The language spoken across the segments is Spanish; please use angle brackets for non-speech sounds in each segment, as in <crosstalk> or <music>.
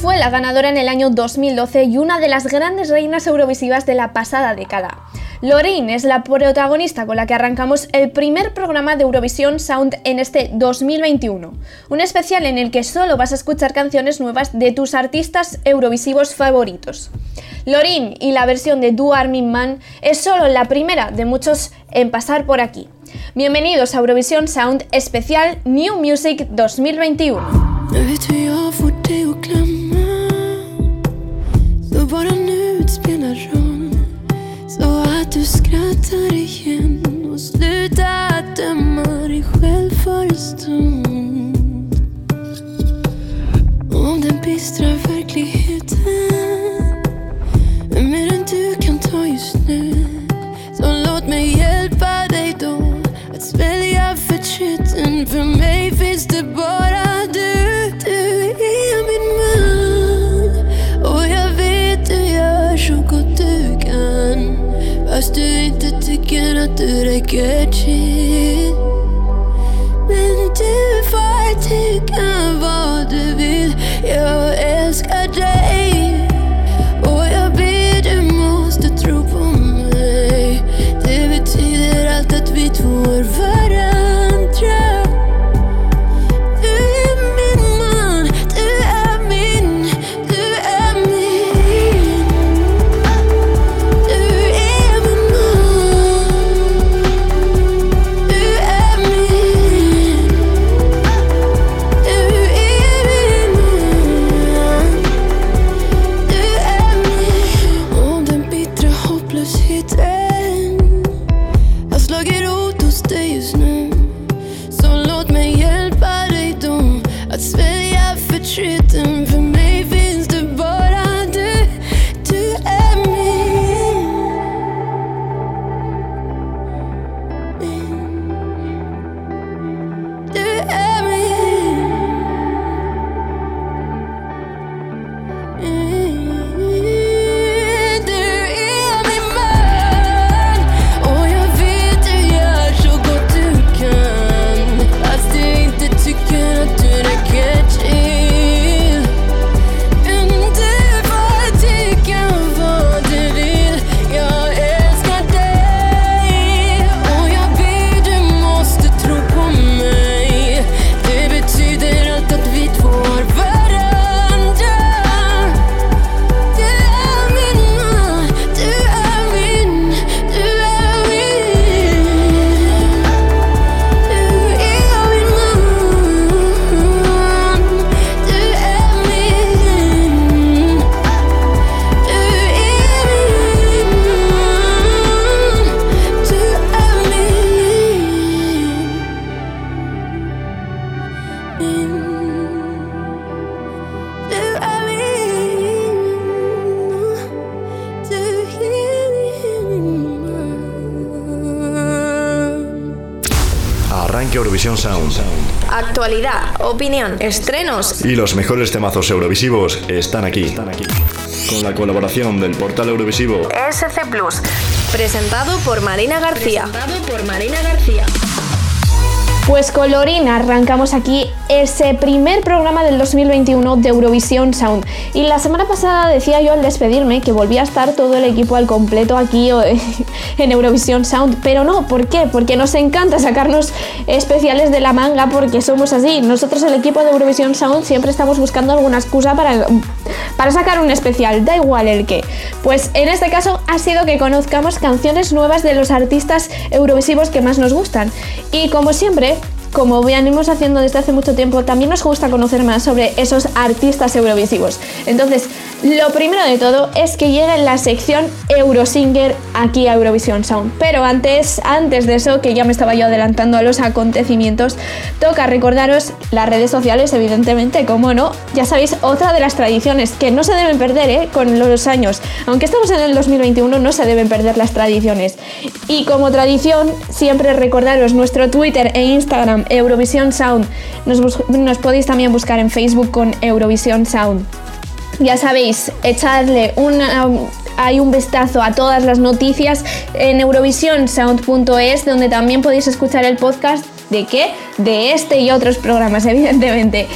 fue la ganadora en el año 2012 y una de las grandes reinas eurovisivas de la pasada década. Loreen es la protagonista con la que arrancamos el primer programa de Eurovisión Sound en este 2021, un especial en el que solo vas a escuchar canciones nuevas de tus artistas eurovisivos favoritos. Loreen y la versión de Do Armin Man es solo la primera de muchos en pasar por aquí. Bienvenidos a Eurovisión Sound especial New Music 2021. Skrattar igen och slutar döma dig själv för en stund Om den bistra verkligheten är mer än du kan ta just nu Så låt mig hjälpa dig då att svälja förtreten. För mig finns det bara Fast du inte tycker att du räcker till Men du får tycka vad du vill Jag älskar dig estrenos y los mejores temazos eurovisivos están aquí. Están aquí. Con la colaboración del portal Eurovisivo SC Plus, presentado por Marina García. Presentado por Marina García. Pues con Lorina arrancamos aquí ese primer programa del 2021 de Eurovisión Sound. Y la semana pasada decía yo al despedirme que volvía a estar todo el equipo al completo aquí <laughs> en Eurovisión Sound, pero no, ¿por qué? Porque nos encanta sacarnos especiales de la manga porque somos así. Nosotros el equipo de Eurovisión Sound siempre estamos buscando alguna excusa para, para sacar un especial, da igual el qué. Pues en este caso ha sido que conozcamos canciones nuevas de los artistas eurovisivos que más nos gustan. Y como siempre, como venimos haciendo desde hace mucho tiempo, también nos gusta conocer más sobre esos artistas eurovisivos. Entonces, lo primero de todo es que llegue la sección Eurosinger aquí a Eurovisión Sound. Pero antes, antes de eso, que ya me estaba yo adelantando a los acontecimientos, toca recordaros las redes sociales, evidentemente, como no. Ya sabéis, otra de las tradiciones que no se deben perder ¿eh? con los años. Aunque estamos en el 2021, no se deben perder las tradiciones. Y como tradición, siempre recordaros nuestro Twitter e Instagram, Eurovisión Sound. Nos, nos podéis también buscar en Facebook con Eurovisión Sound. Ya sabéis, echadle hay un vistazo a todas las noticias en eurovisionsound.es, donde también podéis escuchar el podcast de qué? De este y otros programas, <laughs> evidentemente.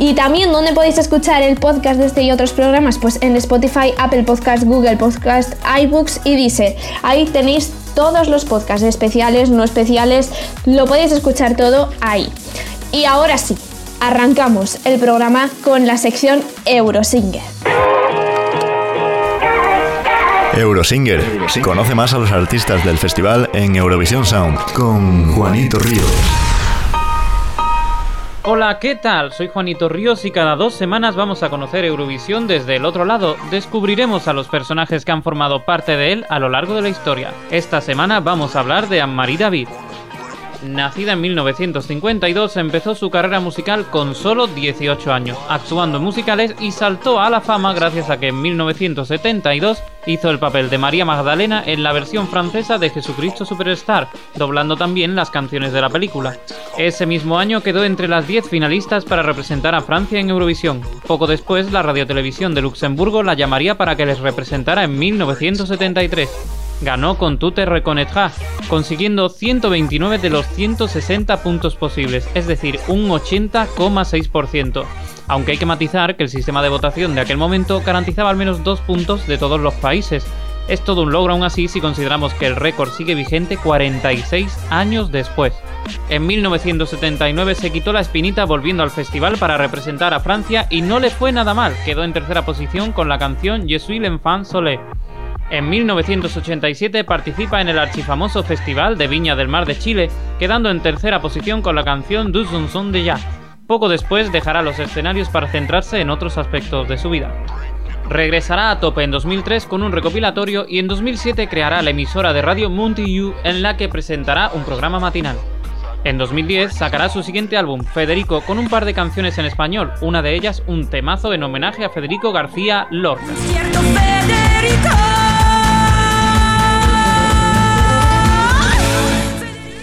Y también, ¿dónde podéis escuchar el podcast de este y otros programas? Pues en Spotify, Apple Podcast, Google Podcast, iBooks y Deezer. Ahí tenéis todos los podcasts especiales, no especiales, lo podéis escuchar todo ahí. Y ahora sí, arrancamos el programa con la sección Eurosinger. Eurosinger. Conoce más a los artistas del festival en Eurovisión Sound con Juanito Ríos. Hola, ¿qué tal? Soy Juanito Ríos y cada dos semanas vamos a conocer Eurovisión desde el otro lado. Descubriremos a los personajes que han formado parte de él a lo largo de la historia. Esta semana vamos a hablar de Anne-Marie David. Nacida en 1952, empezó su carrera musical con solo 18 años, actuando en musicales y saltó a la fama gracias a que en 1972 hizo el papel de María Magdalena en la versión francesa de Jesucristo Superstar, doblando también las canciones de la película. Ese mismo año quedó entre las 10 finalistas para representar a Francia en Eurovisión. Poco después, la radiotelevisión de Luxemburgo la llamaría para que les representara en 1973 ganó con Tute Reconnaîtra, consiguiendo 129 de los 160 puntos posibles, es decir, un 80,6%. Aunque hay que matizar que el sistema de votación de aquel momento garantizaba al menos dos puntos de todos los países. Es todo un logro aún así si consideramos que el récord sigue vigente 46 años después. En 1979 se quitó la espinita volviendo al festival para representar a Francia y no le fue nada mal, quedó en tercera posición con la canción Je suis l'enfant soleil. En 1987 participa en el archifamoso Festival de Viña del Mar de Chile, quedando en tercera posición con la canción Du de Ya. Poco después dejará los escenarios para centrarse en otros aspectos de su vida. Regresará a tope en 2003 con un recopilatorio y en 2007 creará la emisora de radio Monty en la que presentará un programa matinal. En 2010 sacará su siguiente álbum, Federico, con un par de canciones en español, una de ellas un temazo en homenaje a Federico García Lorca.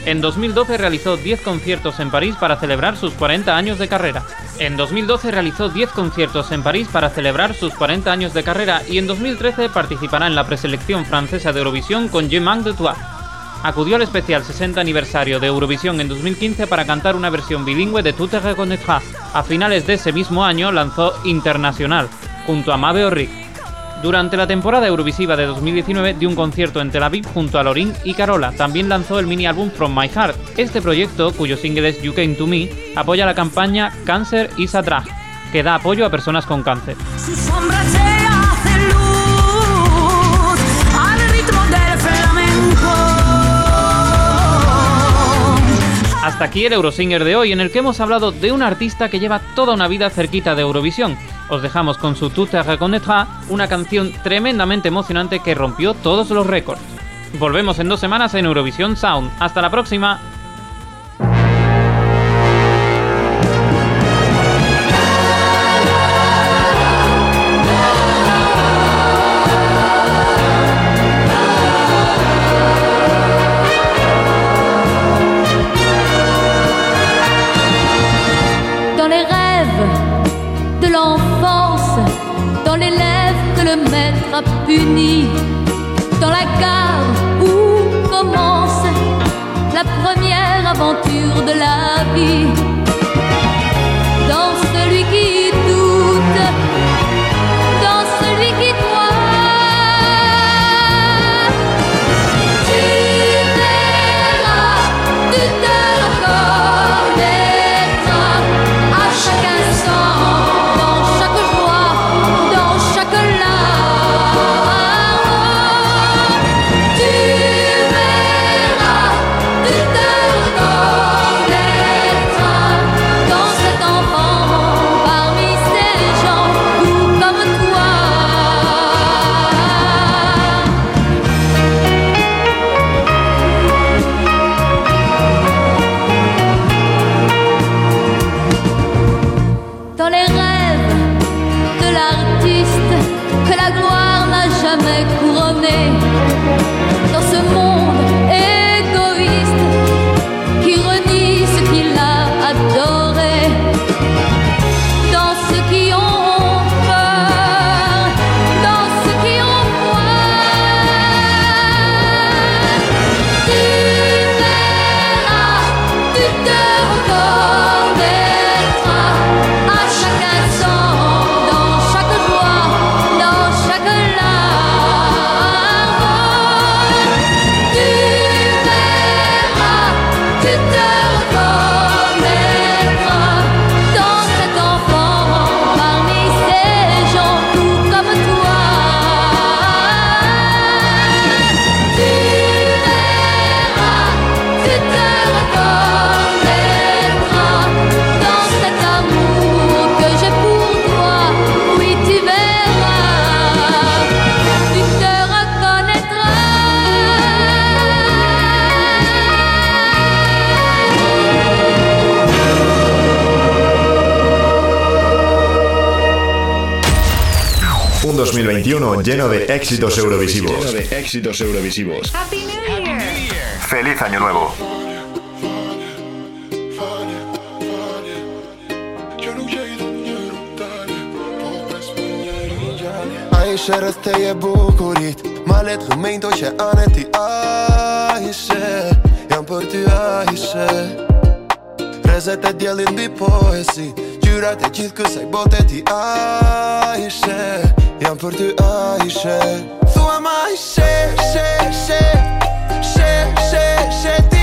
En 2012 realizó 10 conciertos en París para celebrar sus 40 años de carrera. En 2012 realizó 10 conciertos en París para celebrar sus 40 años de carrera y en 2013 participará en la preselección francesa de Eurovisión con Je de Toi. Acudió al especial 60 aniversario de Eurovisión en 2015 para cantar una versión bilingüe de Tout te reconnaîtras. A finales de ese mismo año lanzó Internacional, junto a Mabe Rick. Durante la temporada Eurovisiva de 2019 dio un concierto en Tel Aviv junto a Lorin y Carola. También lanzó el mini álbum From My Heart. Este proyecto, cuyo single es You Came to Me, apoya la campaña Cancer is a Drag, que da apoyo a personas con cáncer. Hasta aquí el Eurosinger de hoy, en el que hemos hablado de un artista que lleva toda una vida cerquita de Eurovisión. Os dejamos con su Tout te reconnaîtra, una canción tremendamente emocionante que rompió todos los récords. Volvemos en dos semanas en Eurovisión Sound. Hasta la próxima. Éxitos eurovisivos. Lleno de éxitos eurovisivos. Happy New Year. ¡Feliz Año Nuevo! Aisha rëste je bukurit Malet lumejnë to që anë ti Aisha Jam për ty Aisha Rezet e Mënyrat e gjithë kësaj bote ti a ishe Jam për ty a ishe. Thua ma she, she, she, she, she, she, she, she, she, she, she, she, she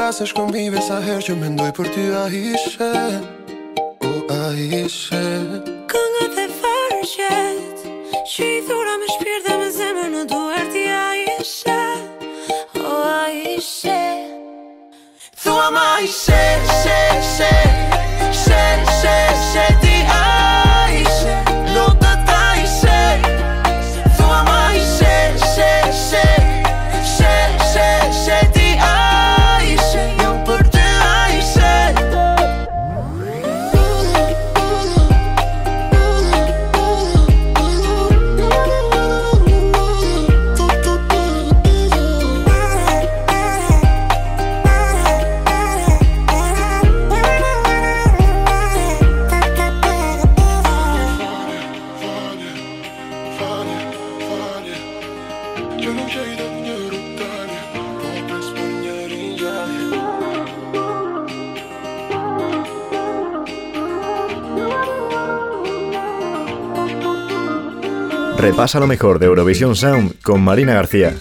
flasësh kombive sa herë që mendoj për ty a ishe? O a ishe? Këngë dhe farqet Që i thura me shpirë dhe me zemër në duar ti a ishe? O a ishe? Thua ma ishe, she, she Repasa lo mejor de Eurovisión Sound con Marina García.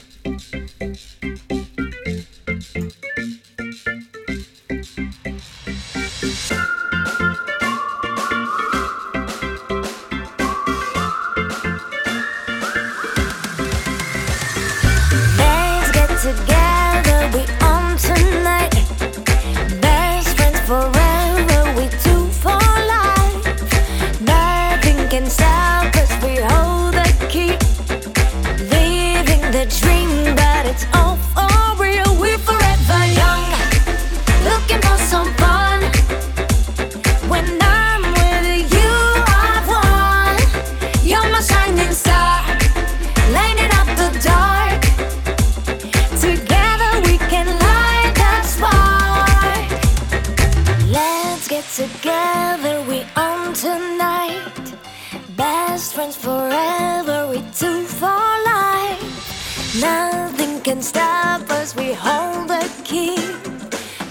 Can stop us, we hold the key.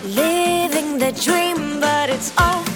Living the dream, but it's all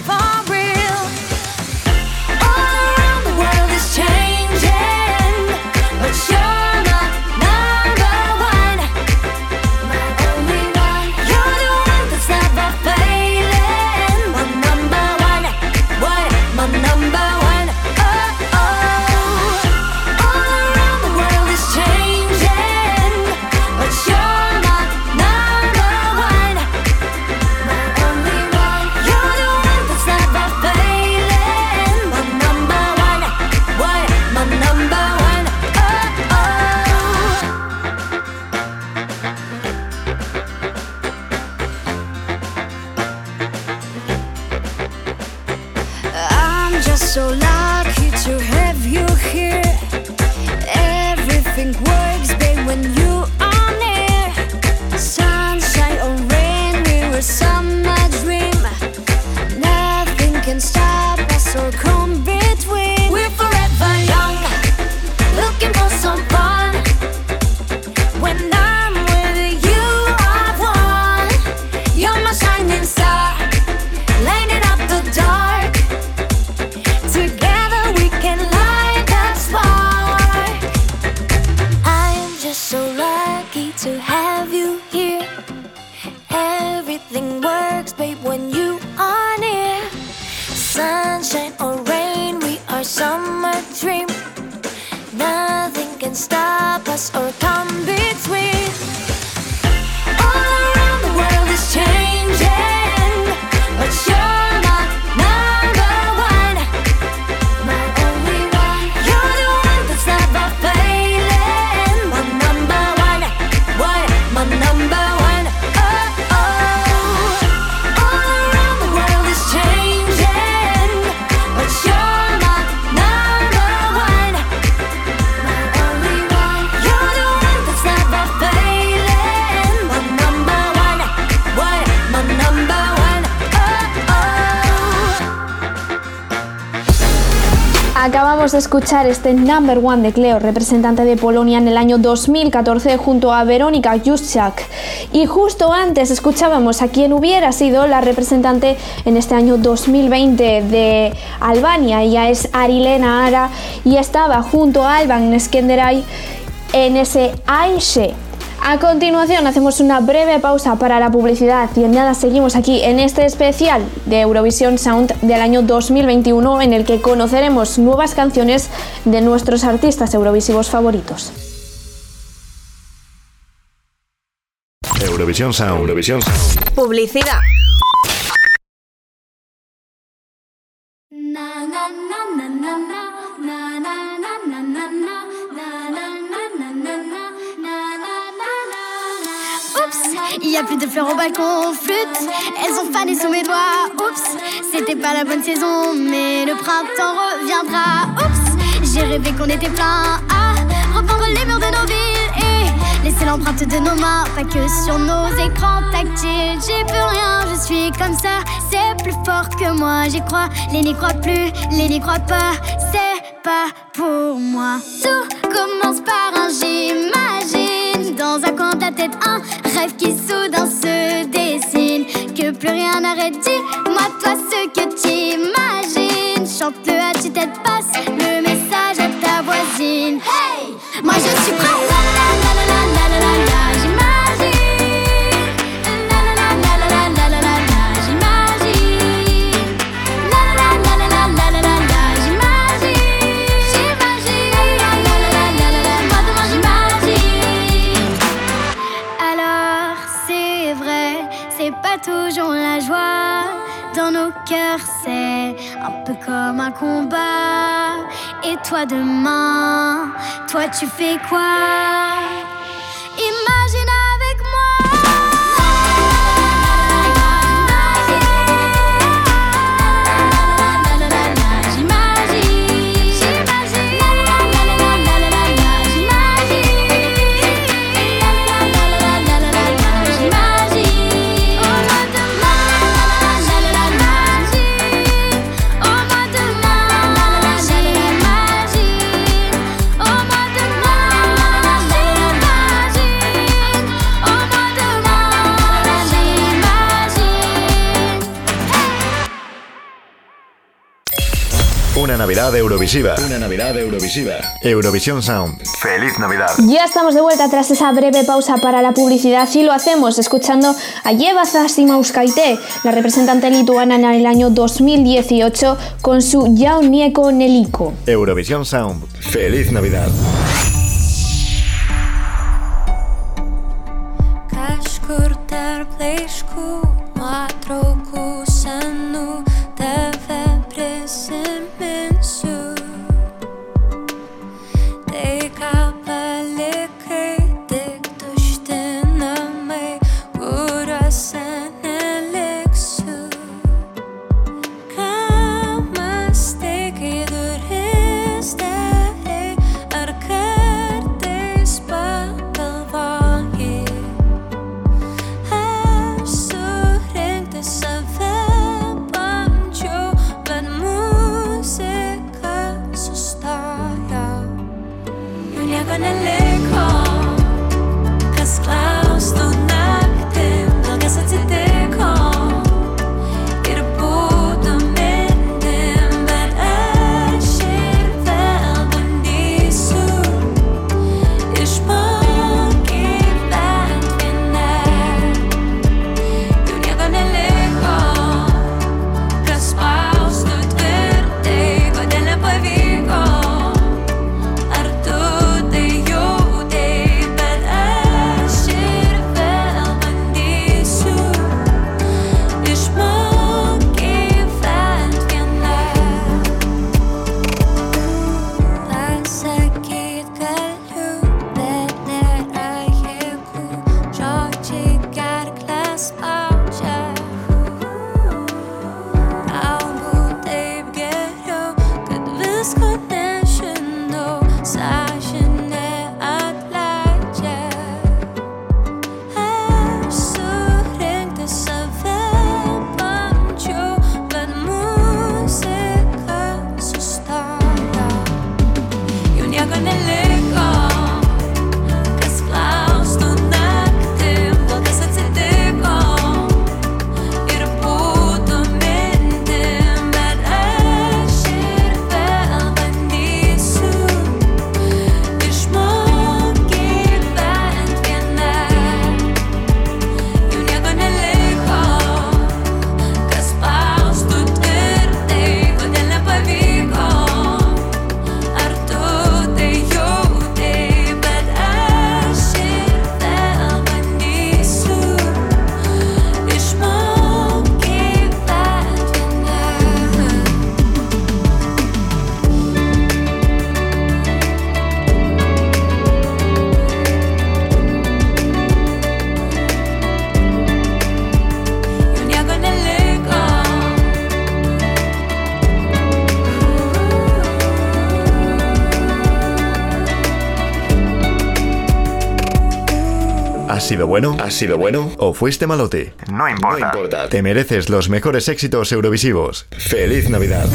escuchar este Number One de Cleo, representante de Polonia en el año 2014 junto a Verónica Juszczak. Y justo antes escuchábamos a quien hubiera sido la representante en este año 2020 de Albania. Ella es Arilena Ara y estaba junto a Alban Neskenderay en ese Aishe a continuación hacemos una breve pausa para la publicidad y en nada seguimos aquí en este especial de Eurovisión Sound del año 2021 en el que conoceremos nuevas canciones de nuestros artistas eurovisivos favoritos. Eurovisión Sound. Eurovisión Sound. Publicidad. Y a plus de fleurs au balcon, flûte, elles ont fané sous mes doigts. Oups, c'était pas la bonne saison, mais le printemps reviendra. Oups, j'ai rêvé qu'on était plein à reprendre les murs de nos villes et laisser l'empreinte de nos mains, pas que sur nos écrans tactiles. J'ai plus rien, je suis comme ça, c'est plus fort que moi. J'y crois, les n'y croient plus, les n'y croient pas, c'est pas pour moi. Tout commence par un j'imagine dans un coin de ta tête un rêve qui soudain se dessine. Que plus rien n'arrête, dis-moi toi ce que t'imagines. Et toi demain, toi tu fais quoi? Imagine Navidad Eurovisiva. Una Navidad Eurovisiva. Eurovisión Sound. ¡Feliz Navidad! Ya estamos de vuelta tras esa breve pausa para la publicidad y lo hacemos escuchando a Yeva Zasimauskaite, la representante lituana en el año 2018, con su Jaunieko Neliko. Eurovisión Sound. ¡Feliz Navidad! Sido bueno? ¿Has sido bueno? ¿O fuiste malote? No importa. No importa. Te mereces los mejores éxitos eurovisivos. ¡Feliz Navidad!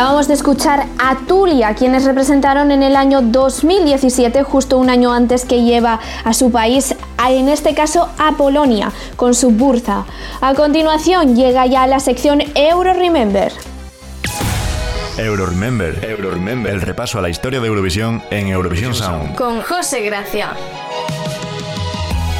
Acabamos de escuchar a Tulia, quienes representaron en el año 2017, justo un año antes que lleva a su país, en este caso a Polonia, con su Burza. A continuación llega ya la sección Euro Remember. Euro Remember, Euro Remember, el repaso a la historia de Eurovisión en Eurovisión Sound. Con José Gracia.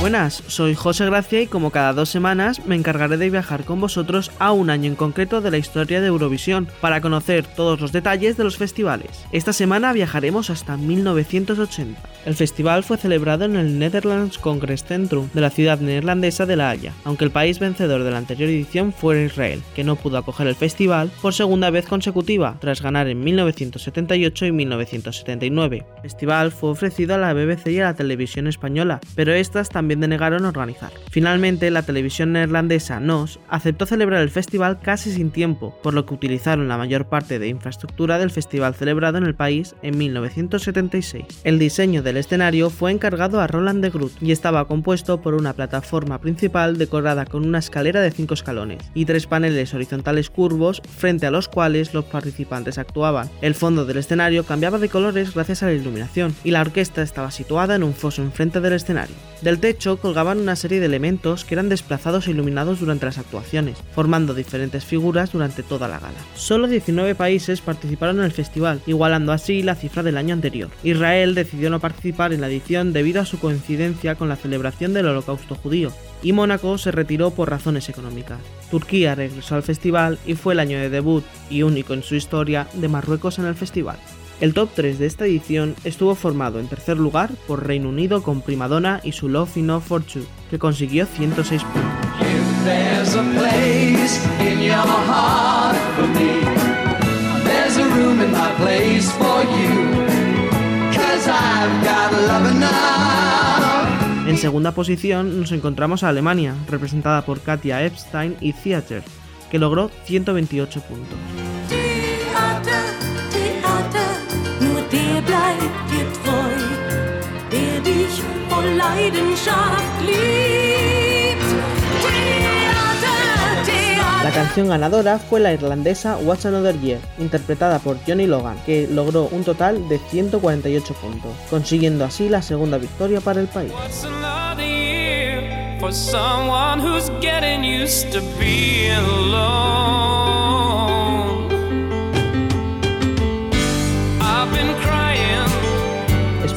Buenas, soy José Gracia y como cada dos semanas me encargaré de viajar con vosotros a un año en concreto de la historia de Eurovisión para conocer todos los detalles de los festivales. Esta semana viajaremos hasta 1980. El festival fue celebrado en el Netherlands Congress Centrum de la ciudad neerlandesa de La Haya, aunque el país vencedor de la anterior edición fue Israel, que no pudo acoger el festival por segunda vez consecutiva, tras ganar en 1978 y 1979. El festival fue ofrecido a la BBC y a la televisión española, pero estas también denegaron organizar. Finalmente, la televisión neerlandesa NOS aceptó celebrar el festival casi sin tiempo, por lo que utilizaron la mayor parte de infraestructura del festival celebrado en el país en 1976. El diseño del escenario fue encargado a Roland de Groot y estaba compuesto por una plataforma principal decorada con una escalera de cinco escalones y tres paneles horizontales curvos frente a los cuales los participantes actuaban. El fondo del escenario cambiaba de colores gracias a la iluminación y la orquesta estaba situada en un foso enfrente del escenario. Del techo colgaban una serie de elementos que eran desplazados e iluminados durante las actuaciones, formando diferentes figuras durante toda la gala. Solo 19 países participaron en el festival, igualando así la cifra del año anterior. Israel decidió no participar en la edición debido a su coincidencia con la celebración del Holocausto judío, y Mónaco se retiró por razones económicas. Turquía regresó al festival y fue el año de debut y único en su historia de Marruecos en el festival. El top 3 de esta edición estuvo formado en tercer lugar por Reino Unido con Primadonna y su Love Enough for Two, que consiguió 106 puntos. En segunda posición nos encontramos a Alemania, representada por Katia Epstein y Theater, que logró 128 puntos. La canción ganadora fue la irlandesa What's Another Year, interpretada por Johnny Logan, que logró un total de 148 puntos, consiguiendo así la segunda victoria para el país.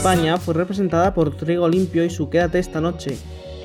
España fue representada por Trigo Limpio y su Quédate esta noche,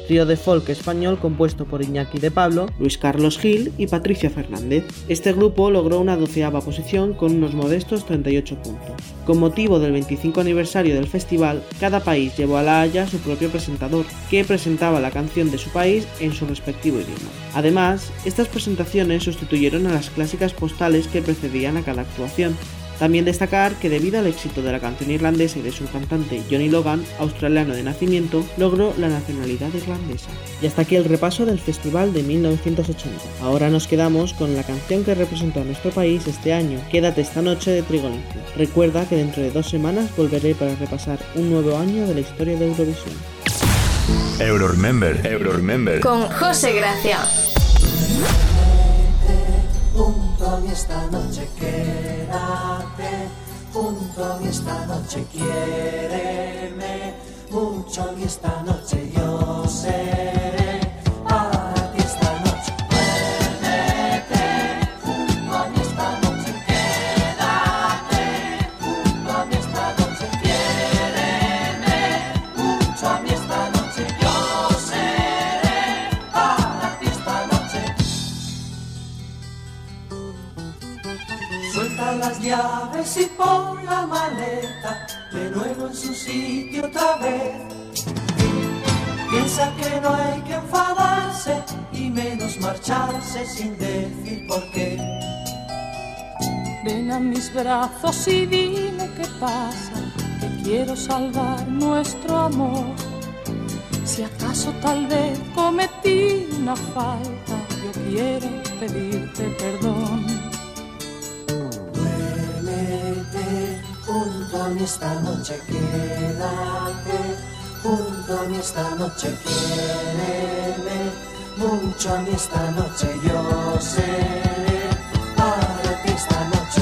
trío de folk español compuesto por Iñaki de Pablo, Luis Carlos Gil y Patricia Fernández. Este grupo logró una doceava posición con unos modestos 38 puntos. Con motivo del 25 aniversario del festival, cada país llevó a La Haya su propio presentador, que presentaba la canción de su país en su respectivo idioma. Además, estas presentaciones sustituyeron a las clásicas postales que precedían a cada actuación, también destacar que debido al éxito de la canción irlandesa y de su cantante Johnny Logan, australiano de nacimiento, logró la nacionalidad irlandesa. Y hasta aquí el repaso del festival de 1980. Ahora nos quedamos con la canción que representó a nuestro país este año, Quédate esta noche de Trigo Recuerda que dentro de dos semanas volveré para repasar un nuevo año de la historia de Eurovisión. Euro Remember, Euro Remember. Con José Gracia junto a esta noche, quédate junto a mí esta noche, quiéreme mucho mí esta noche, yo seré. Pon la maleta de nuevo en su sitio otra vez. Piensa que no hay que enfadarse y menos marcharse sin decir por qué. Ven a mis brazos y dime qué pasa, que quiero salvar nuestro amor. Si acaso tal vez cometí una falta, yo quiero pedirte perdón. junto a mí esta noche, quédate, junto a mí esta noche, quiéreme, mucho a mí esta noche, yo seré para ti esta noche.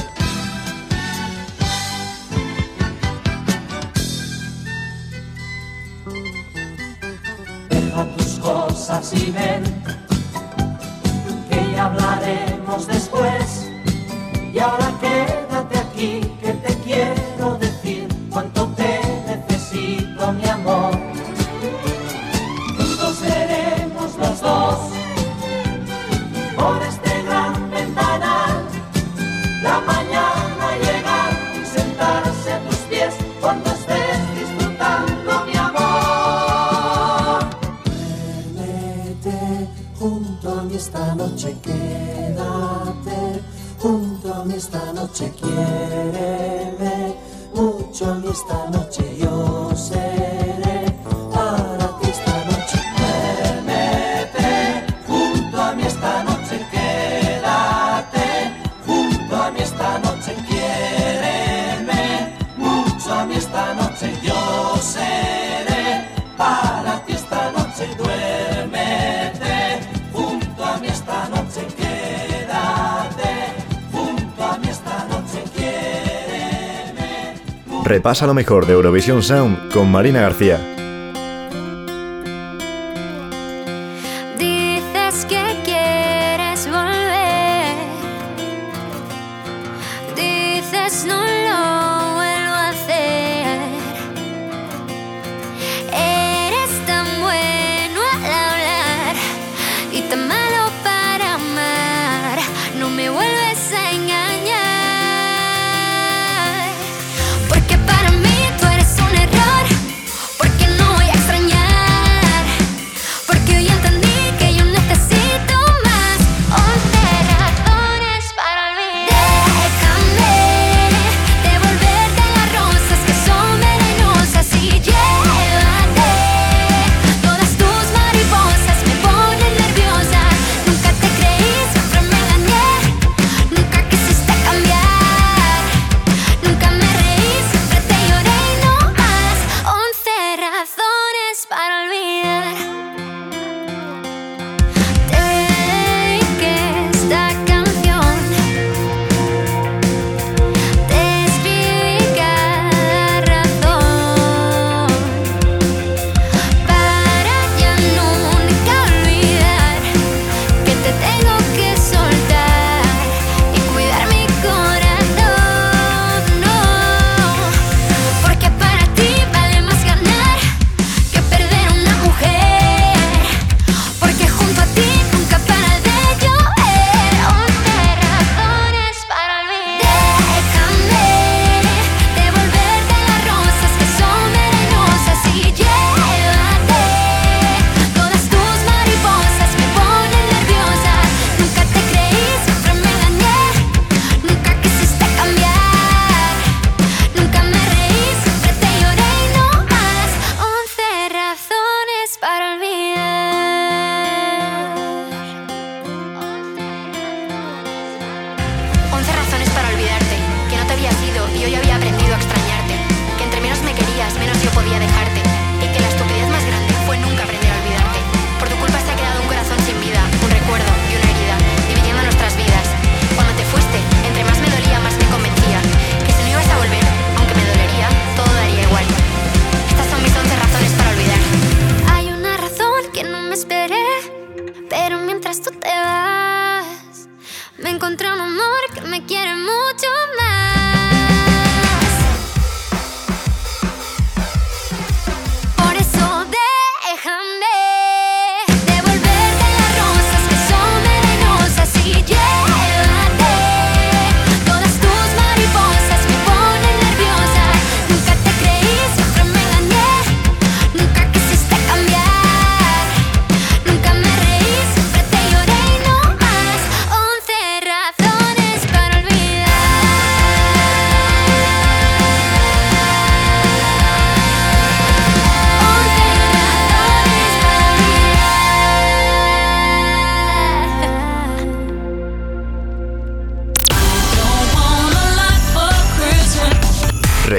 Deja tus cosas y ven, que ya hablaremos después. repasa lo mejor de Eurovisión Sound con Marina García.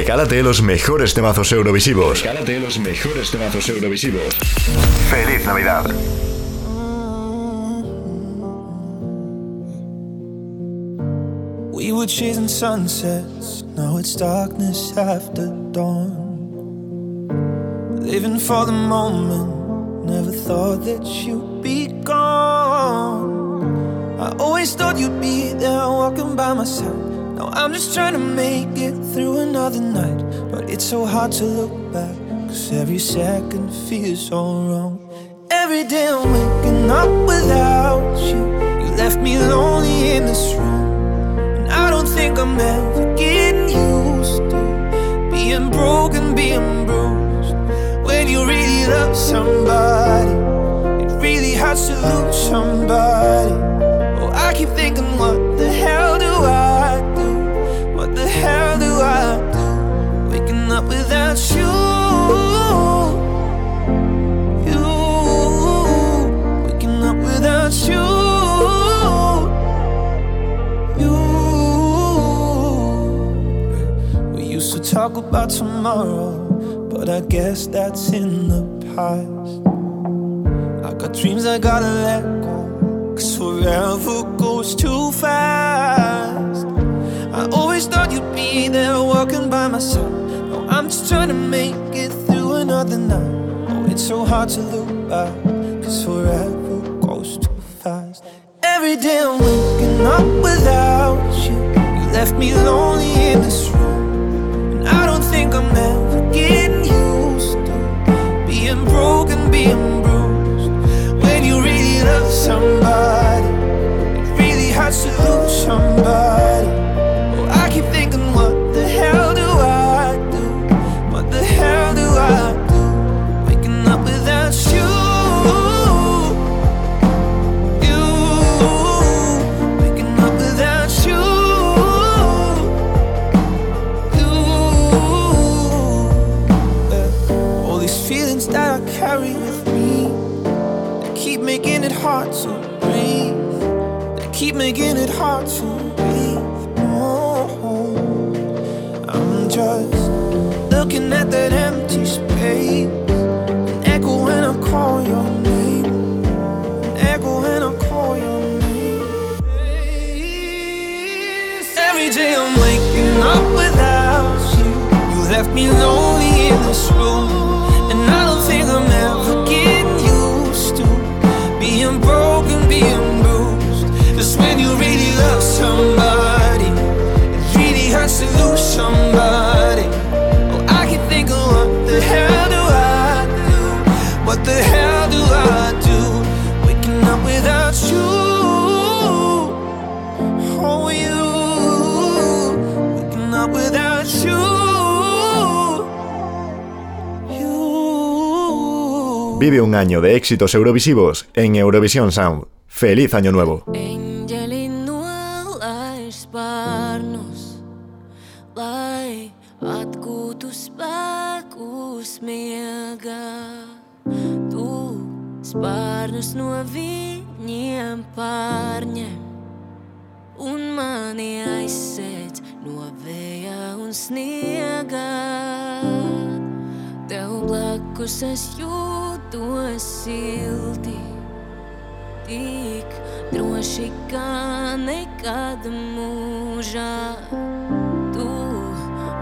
Recálate los mejores temazos eurovisivos. Recálate los mejores temazos eurovisivos. Feliz Navidad. We were chasing sunsets, now it's darkness after dawn. Living for the moment, never thought that you'd be gone. I always thought you'd be there walking by myself. Now I'm just trying to make it through another night. But it's so hard to look back, cause every second feels so wrong. Every day I'm waking up without you. You left me lonely in this room. And I don't think I'm ever getting used to being broken, being bruised. When you really love somebody, it really hurts to lose somebody. Oh, I keep thinking, what up without you. You. Waking up without you. You. We used to talk about tomorrow, but I guess that's in the past. I got dreams I gotta let go, cause forever goes too fast. I always thought you'd be there walking by my side. I'm just trying to make it through another night. Oh, it's so hard to look back, cause forever goes too fast. Every day I'm waking up without you. You left me lonely in this room. And I don't think I'm ever making it hard to Vive un año de éxitos eurovisivos en Eurovisión Sound. ¡Feliz Año Nuevo! Spārnus, no viņiem pārņem un mani aizsēdz no vēja un sniega. Tev blakus es jūtos silti tik droši kā nekad mūžā. Tu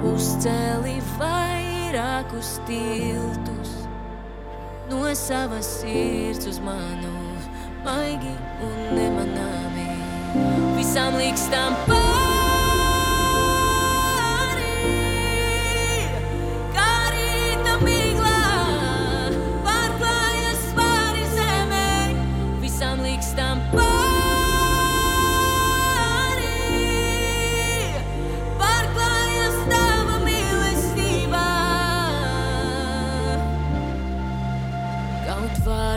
uzcēli vairākus tiltus no savas sirds uz manu, maigi un nemanāmi. Visām līkstām pāri,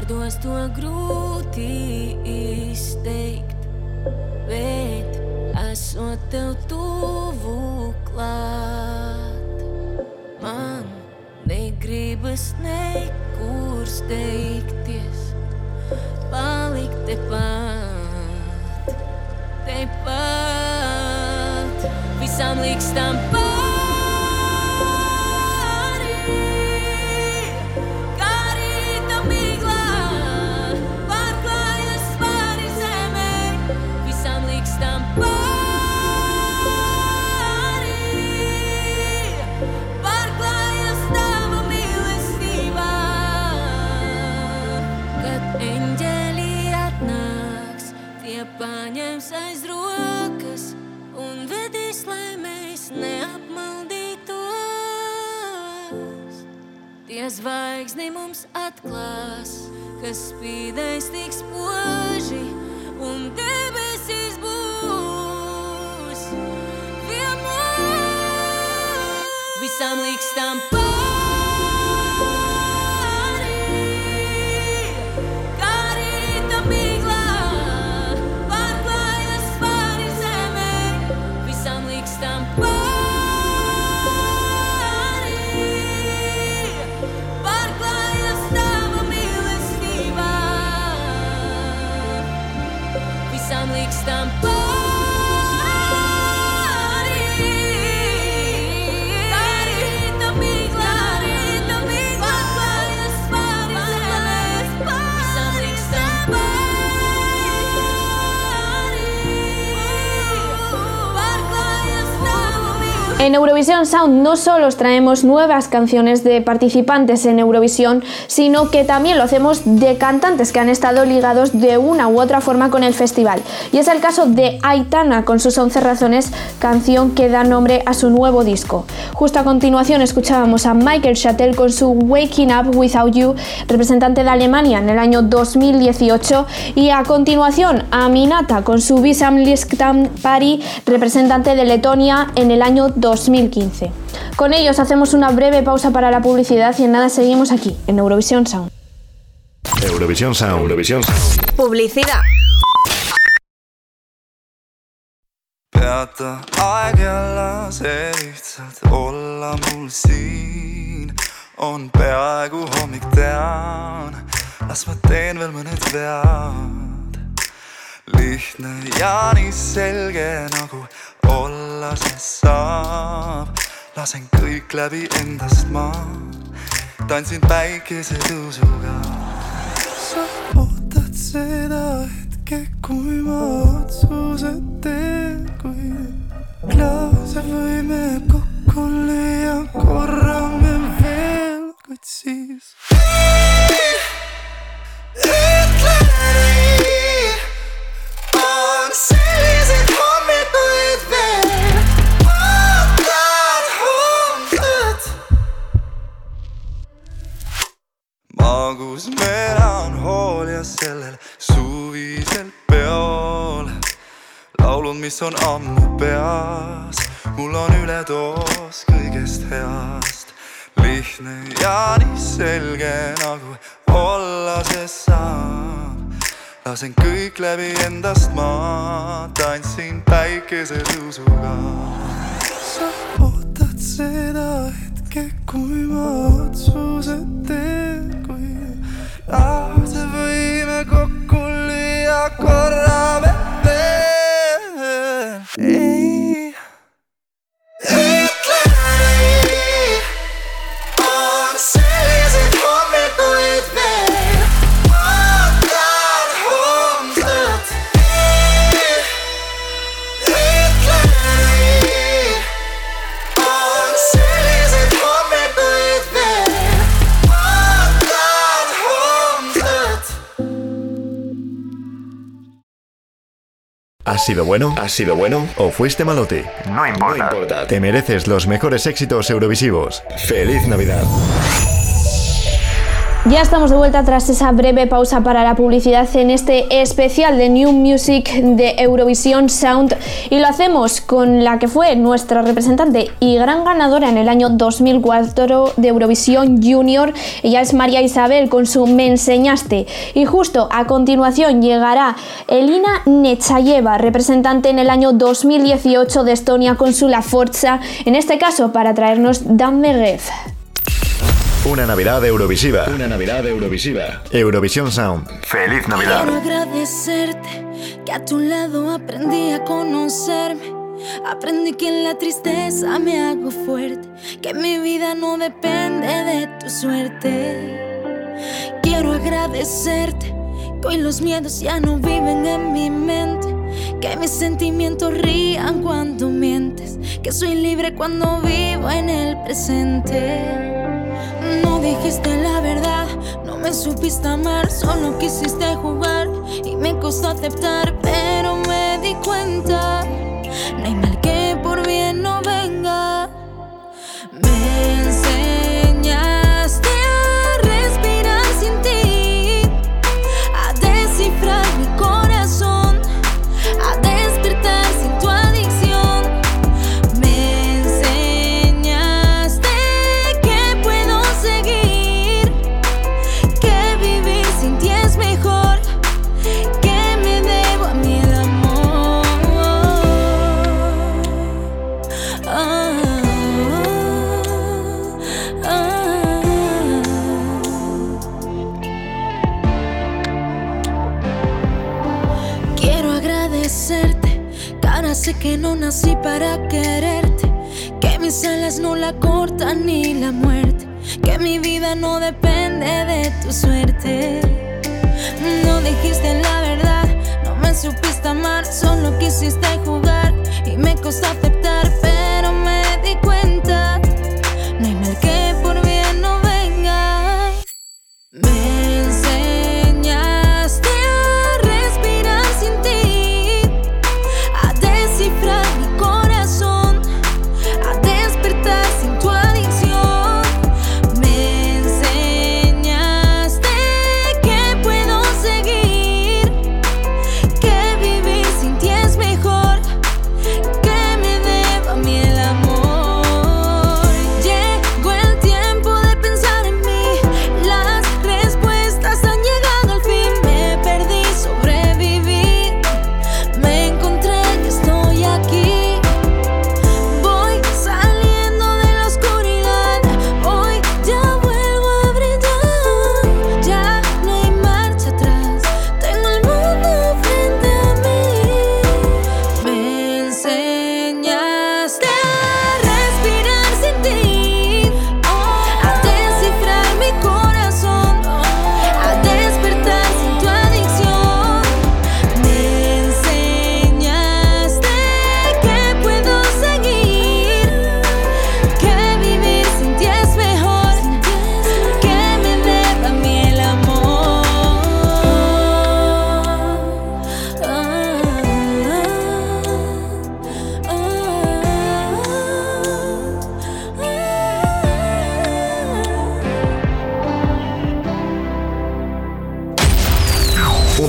vārdos to grūti izteikt, bet esot tev tuvu klāt. Man negribas nekur steigties, palikt tepat, tepat, visām līkstām paņems aiz rokas un vedīs, lai mēs neapmaldītos. Tie zvaigzni mums atklās, kas spīdēs tik spoži un debesīs būs vienmēr. Visām līkstām pāri, En Eurovisión Sound no solo os traemos nuevas canciones de participantes en Eurovisión, sino que también lo hacemos de cantantes que han estado ligados de una u otra forma con el festival. Y es el caso de Aitana con sus 11 razones, canción que da nombre a su nuevo disco. Justo a continuación escuchábamos a Michael Schatel con su Waking Up Without You, representante de Alemania en el año 2018, y a continuación a Minata con su Visam Lisktam Pari, representante de Letonia en el año 2015. Con ellos hacemos una breve pausa para la publicidad y en nada seguimos aquí, en Eurovisión Sound. Eurovisión Sound. Eurovisión Sound. Publicidad. peata aeg ja lase lihtsalt olla mul siin on peaaegu hommik tean, las ma teen veel mõned vead. lihtne ja nii selge nagu olla see saab, lasen kõik läbi endast ma tantsin päikesetõusuga. sa ootad seda hetke, kui ma otsuse teen, kui klaase võime kokku lüüa, korra me sellel suvisel peol laulud, mis on ammu peas, mul on üledoos kõigest heast. lihtne ja nii selge nagu olla see saab. lasen kõik läbi endast ma tantsin päikesetõusuga. sa ootad seda hetke, kui ma otsuse teen, kui lahti võime Kulia korra vete. Ei ¿Ha sido bueno? ¿Ha sido bueno? ¿O fuiste malote? No importa. Te mereces los mejores éxitos eurovisivos. ¡Feliz Navidad! Ya estamos de vuelta tras esa breve pausa para la publicidad en este especial de New Music de Eurovisión Sound y lo hacemos con la que fue nuestra representante y gran ganadora en el año 2004 de Eurovisión Junior. Ella es María Isabel con su Me enseñaste y justo a continuación llegará Elina Nechayeva, representante en el año 2018 de Estonia con su La Forza, en este caso para traernos Dan Merev. Una Navidad Eurovisiva. Una Navidad Eurovisiva. Eurovisión Sound. ¡Feliz Navidad! Quiero agradecerte que a tu lado aprendí a conocerme. Aprendí que en la tristeza me hago fuerte, que mi vida no depende de tu suerte. Quiero agradecerte que hoy los miedos ya no viven en mi mente, que mis sentimientos rían cuando mientes, que soy libre cuando vivo en el presente. No dijiste la verdad, no me supiste amar, solo quisiste jugar y me costó aceptar, pero me di cuenta. sé que no nací para quererte, que mis alas no la cortan ni la muerte, que mi vida no depende de tu suerte. No dijiste la verdad, no me supiste amar, solo quisiste jugar y me costó aceptar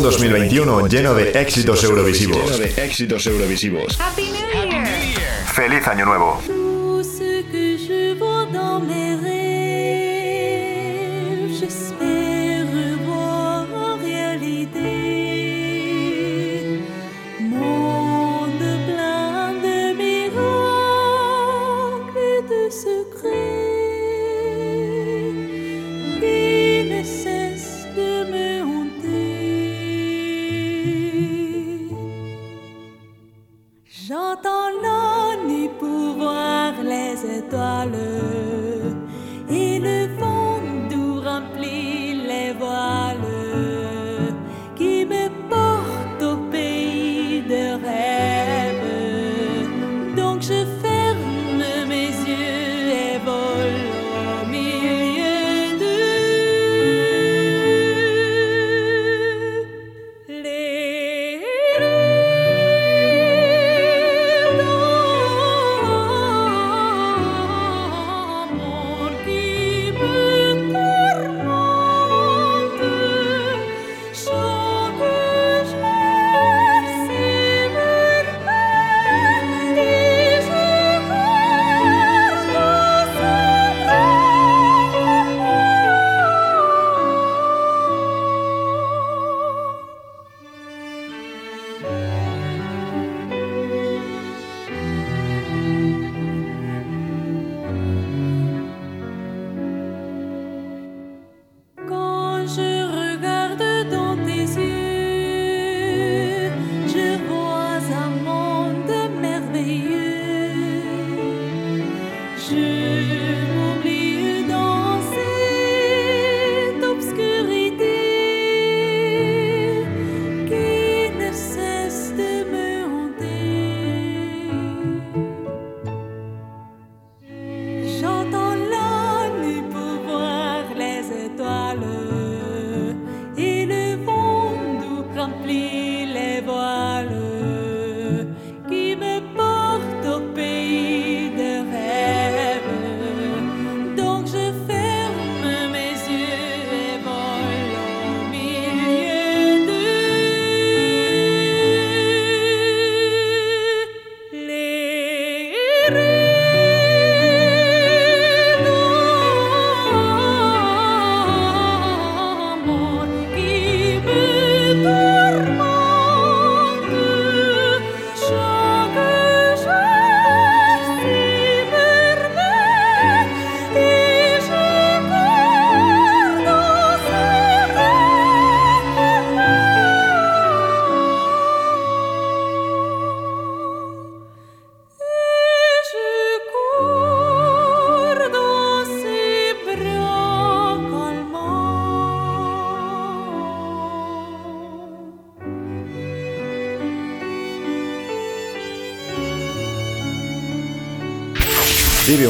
2021 lleno de éxitos eurovisivos. Éxitos eurovisivos. Feliz año nuevo.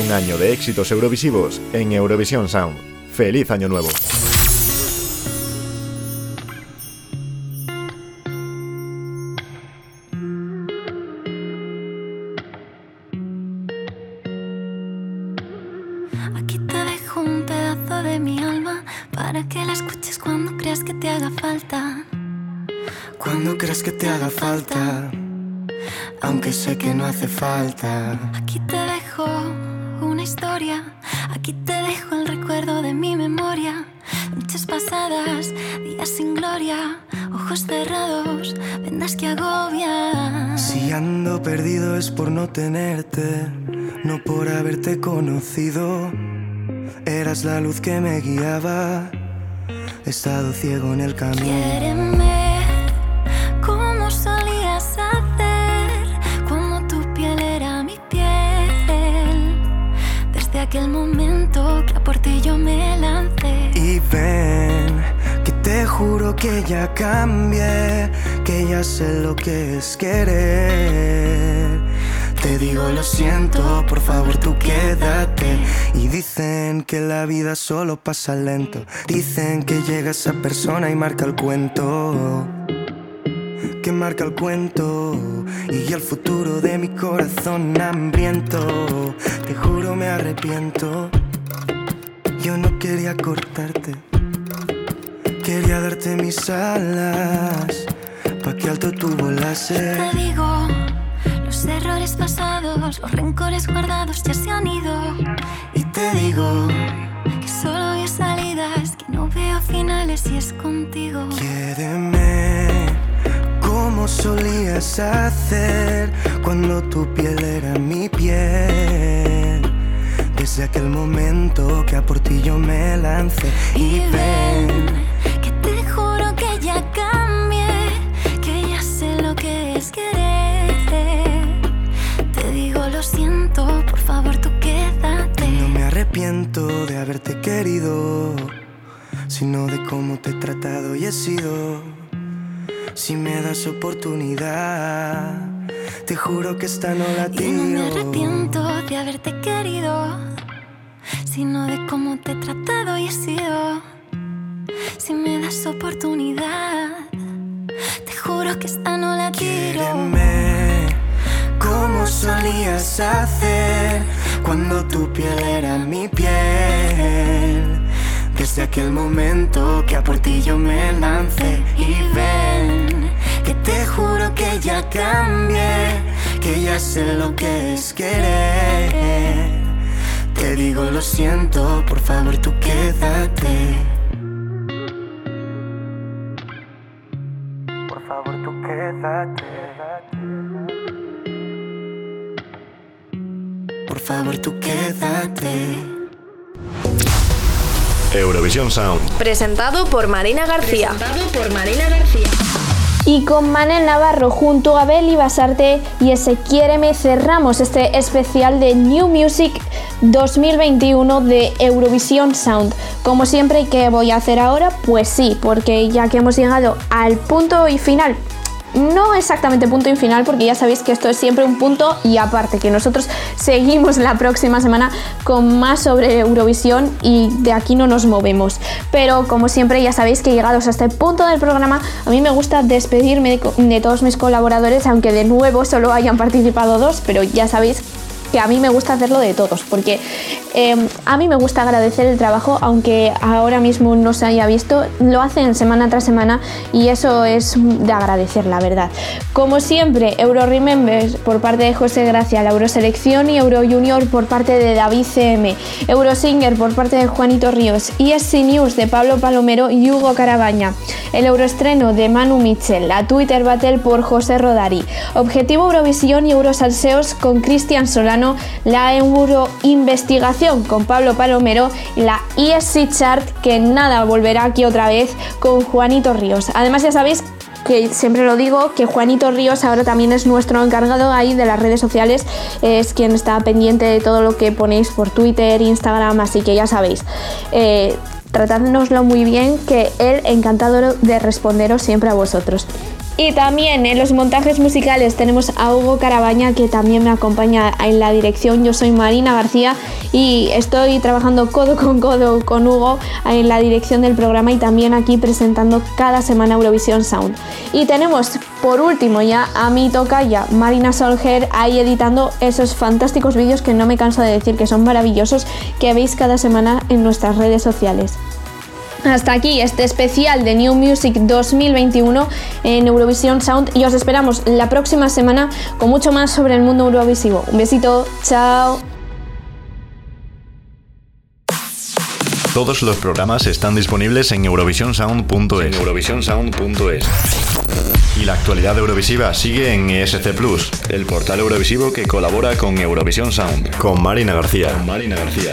Un año de éxitos eurovisivos en Eurovisión Sound. ¡Feliz Año Nuevo! Aquí te dejo un pedazo de mi alma para que la escuches cuando creas que te haga falta. Cuando creas que te haga falta, aunque sé que no hace falta. Aquí te dejo una historia, aquí te dejo el recuerdo de mi memoria. Noches pasadas, días sin gloria, ojos cerrados, vendas que agobian. Si ando perdido es por no tenerte, no por haberte conocido. Eras la luz que me guiaba, he estado ciego en el camino. Quiéreme Y ven, que te juro que ya cambié, que ya sé lo que es querer. Te digo lo siento, por favor tú quédate. Y dicen que la vida solo pasa lento. Dicen que llega esa persona y marca el cuento. Que marca el cuento y el futuro de mi corazón hambriento. Te juro me arrepiento. Yo no quería cortarte. Quería darte mis alas. Pa' que alto tú volases. Te digo, los errores pasados, los rencores guardados ya se han ido. Y te digo Que solo hay salidas, que no veo finales y es contigo. Quiéreme como solías hacer cuando tu piel era mi piel. Desde aquel momento que a por ti yo me lancé. Y ven, Que te juro que ya cambié, que ya sé lo que es querer. Te digo lo siento, por favor tú quédate. no me arrepiento de haberte querido, sino de cómo te he tratado y he sido. Si me das oportunidad, te juro que esta no la Y no me arrepiento de haberte querido, sino de cómo te he tratado y he sido. Si me das oportunidad, te juro que esta no la tiro. Quiéreme como solías hacer cuando tu piel era mi piel. Desde aquel momento que a por ti yo me lancé y ven que te juro que ya cambié, que ya sé lo que es querer. Te digo lo siento, por favor tú quédate. Por favor tú quédate. Por favor tú quédate. Eurovisión Sound. Presentado por Marina García. por Marina García. Y con Manel Navarro junto a Beli Basarte y ese Quiéreme cerramos este especial de New Music 2021 de Eurovisión Sound. Como siempre, ¿qué voy a hacer ahora? Pues sí, porque ya que hemos llegado al punto y final no exactamente punto y final porque ya sabéis que esto es siempre un punto y aparte que nosotros seguimos la próxima semana con más sobre Eurovisión y de aquí no nos movemos. Pero como siempre ya sabéis que llegados a este punto del programa a mí me gusta despedirme de, de todos mis colaboradores aunque de nuevo solo hayan participado dos, pero ya sabéis que a mí me gusta hacerlo de todos, porque eh, a mí me gusta agradecer el trabajo, aunque ahora mismo no se haya visto, lo hacen semana tras semana y eso es de agradecer, la verdad. Como siempre, Euro Remembers por parte de José Gracia, la Euroselección y Euro Junior por parte de David CM, Eurosinger por parte de Juanito Ríos, ESC News de Pablo Palomero y Hugo Carabaña, el Euroestreno de Manu Mitchell, la Twitter Battle por José Rodari, Objetivo Eurovisión y Eurosalseos con Cristian Solano, la Euro Investigación con Pablo Palomero y la ESC Chart que nada volverá aquí otra vez con Juanito Ríos. Además ya sabéis que siempre lo digo, que Juanito Ríos ahora también es nuestro encargado ahí de las redes sociales, es quien está pendiente de todo lo que ponéis por Twitter, Instagram, así que ya sabéis. Eh, tratádnoslo muy bien, que él encantado de responderos siempre a vosotros. Y también en los montajes musicales tenemos a Hugo Carabaña que también me acompaña en la dirección. Yo soy Marina García y estoy trabajando codo con codo con Hugo en la dirección del programa y también aquí presentando cada semana Eurovisión Sound. Y tenemos por último ya a mi tocaya Marina Solger ahí editando esos fantásticos vídeos que no me canso de decir que son maravillosos que veis cada semana en nuestras redes sociales. Hasta aquí este especial de New Music 2021 en Eurovisión Sound y os esperamos la próxima semana con mucho más sobre el mundo eurovisivo. Un besito, chao. Todos los programas están disponibles en eurovisionsound.es. Eurovisionsound.es. Y la actualidad eurovisiva sigue en ESC Plus, el portal eurovisivo que colabora con Eurovisión Sound. Con Marina García. Con Marina García.